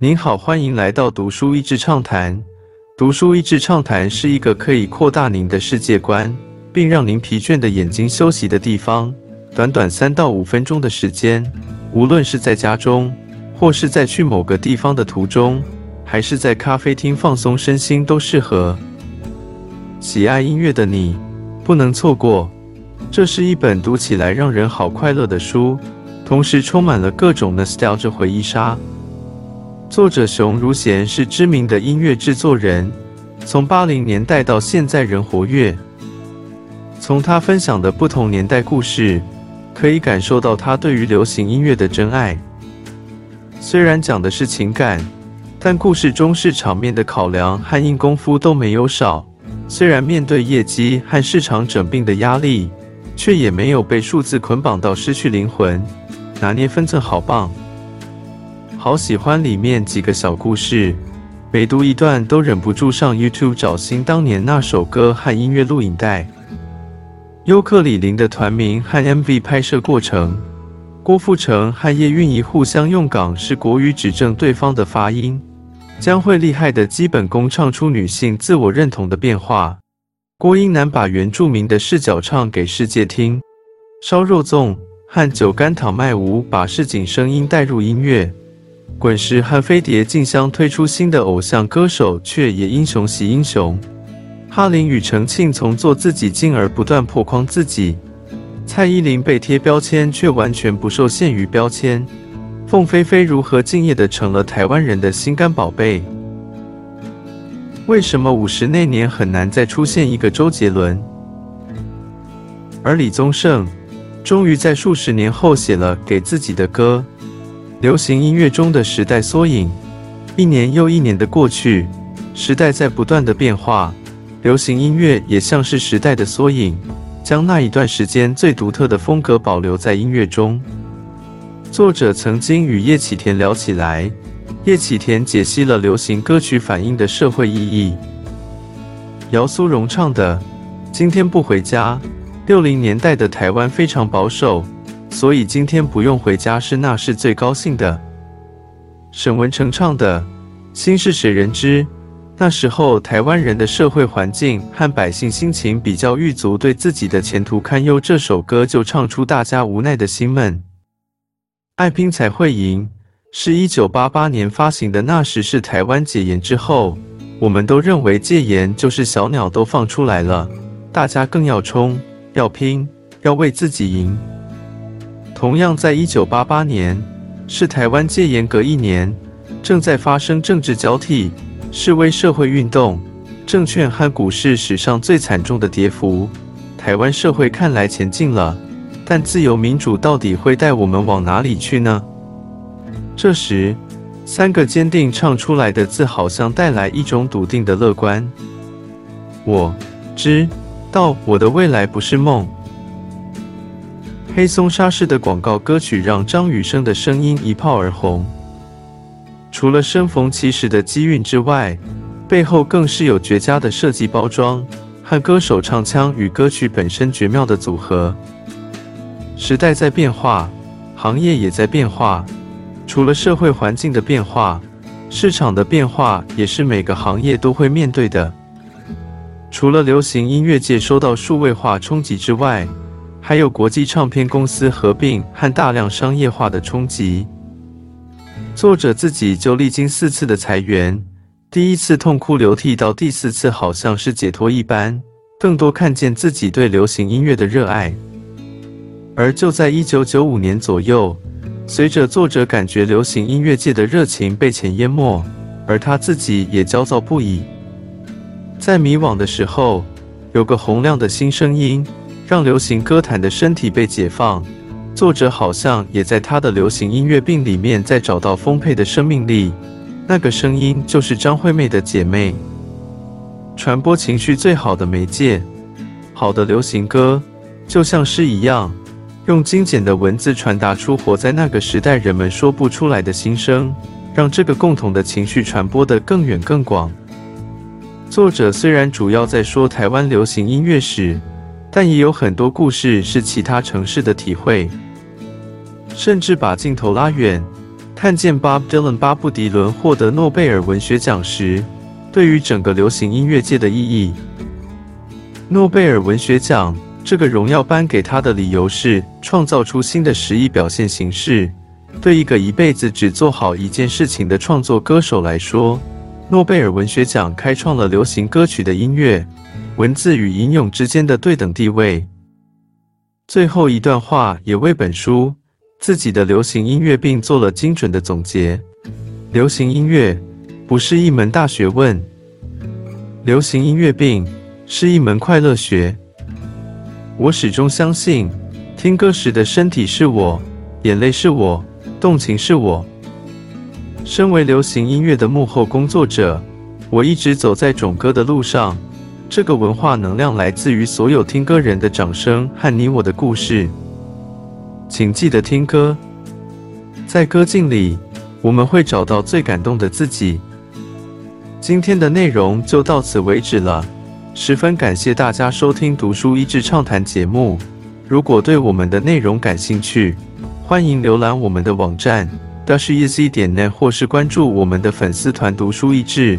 您好，欢迎来到读书益智畅谈。读书益智畅谈是一个可以扩大您的世界观，并让您疲倦的眼睛休息的地方。短短三到五分钟的时间，无论是在家中，或是在去某个地方的途中，还是在咖啡厅放松身心，都适合。喜爱音乐的你，不能错过。这是一本读起来让人好快乐的书，同时充满了各种 nostalgia 回忆杀。作者熊如贤是知名的音乐制作人，从八零年代到现在仍活跃。从他分享的不同年代故事，可以感受到他对于流行音乐的真爱。虽然讲的是情感，但故事中是场面的考量和硬功夫都没有少。虽然面对业绩和市场整病的压力，却也没有被数字捆绑到失去灵魂。拿捏分寸好棒。好喜欢里面几个小故事，每读一段都忍不住上 YouTube 找新当年那首歌和音乐录影带。尤克里林的团名和 MV 拍摄过程，郭富城和叶蕴仪互相用港式国语指正对方的发音，将会厉害的基本功唱出女性自我认同的变化。郭英男把原住民的视角唱给世界听，烧肉粽和酒干倘卖无把市井声音带入音乐。滚石和飞碟竞相推出新的偶像歌手，却也英雄惜英雄。哈林与陈庆从做自己，进而不断破框自己。蔡依林被贴标签，却完全不受限于标签。凤飞飞如何敬业的成了台湾人的心肝宝贝？为什么五十那年很难再出现一个周杰伦？而李宗盛终于在数十年后写了给自己的歌。流行音乐中的时代缩影，一年又一年的过去，时代在不断的变化，流行音乐也像是时代的缩影，将那一段时间最独特的风格保留在音乐中。作者曾经与叶启田聊起来，叶启田解析了流行歌曲反映的社会意义。姚苏荣唱的《今天不回家》，六零年代的台湾非常保守。所以今天不用回家是那是最高兴的。沈文成唱的《心事谁人知》，那时候台湾人的社会环境和百姓心情比较郁卒，对自己的前途堪忧。这首歌就唱出大家无奈的心闷。爱拼才会赢，是一九八八年发行的。那时是台湾解严之后，我们都认为戒严就是小鸟都放出来了，大家更要冲，要拼，要为自己赢。同样在一九八八年，是台湾戒严隔一年，正在发生政治交替、示威社会运动，证券和股市史上最惨重的跌幅。台湾社会看来前进了，但自由民主到底会带我们往哪里去呢？这时，三个坚定唱出来的字，好像带来一种笃定的乐观。我知道我的未来不是梦。黑松沙士的广告歌曲让张雨生的声音一炮而红。除了生逢其时的机运之外，背后更是有绝佳的设计包装和歌手唱腔与歌曲本身绝妙的组合。时代在变化，行业也在变化。除了社会环境的变化，市场的变化也是每个行业都会面对的。除了流行音乐界受到数位化冲击之外，还有国际唱片公司合并和大量商业化的冲击，作者自己就历经四次的裁员，第一次痛哭流涕，到第四次好像是解脱一般，更多看见自己对流行音乐的热爱。而就在一九九五年左右，随着作者感觉流行音乐界的热情被钱淹没，而他自己也焦躁不已，在迷惘的时候，有个洪亮的新声音。让流行歌坛的身体被解放，作者好像也在他的流行音乐病里面再找到丰沛的生命力。那个声音就是张惠妹的姐妹。传播情绪最好的媒介，好的流行歌就像诗一样，用精简的文字传达出活在那个时代人们说不出来的心声，让这个共同的情绪传播得更远更广。作者虽然主要在说台湾流行音乐史。但也有很多故事是其他城市的体会，甚至把镜头拉远，看见 Bob Dylan 巴布迪伦获得诺贝尔文学奖时，对于整个流行音乐界的意义。诺贝尔文学奖这个荣耀颁给他的理由是创造出新的诗意表现形式。对一个一辈子只做好一件事情的创作歌手来说，诺贝尔文学奖开创了流行歌曲的音乐、文字与吟咏之间的对等地位。最后一段话也为本书自己的流行音乐并做了精准的总结：流行音乐不是一门大学问，流行音乐病是一门快乐学。我始终相信，听歌时的身体是我，眼泪是我。动情是我。身为流行音乐的幕后工作者，我一直走在种歌的路上。这个文化能量来自于所有听歌人的掌声和你我的故事。请记得听歌，在歌境里，我们会找到最感动的自己。今天的内容就到此为止了，十分感谢大家收听《读书益智畅谈》节目。如果对我们的内容感兴趣，欢迎浏览我们的网站 dashyz 点 net，或是关注我们的粉丝团“读书益智”，